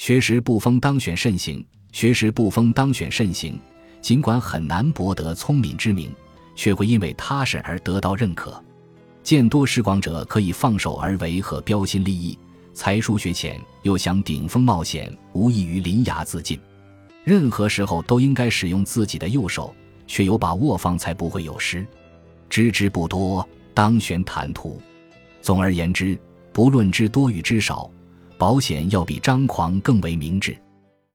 学识不丰当选慎行，学识不丰当选慎行。尽管很难博得聪明之名，却会因为踏实而得到认可。见多识广者可以放手而为和标新立异，才疏学浅又想顶风冒险，无异于临崖自尽。任何时候都应该使用自己的右手，却有把握方才不会有失。知之不多，当选坦途。总而言之，不论知多与知少，保险要比张狂更为明智。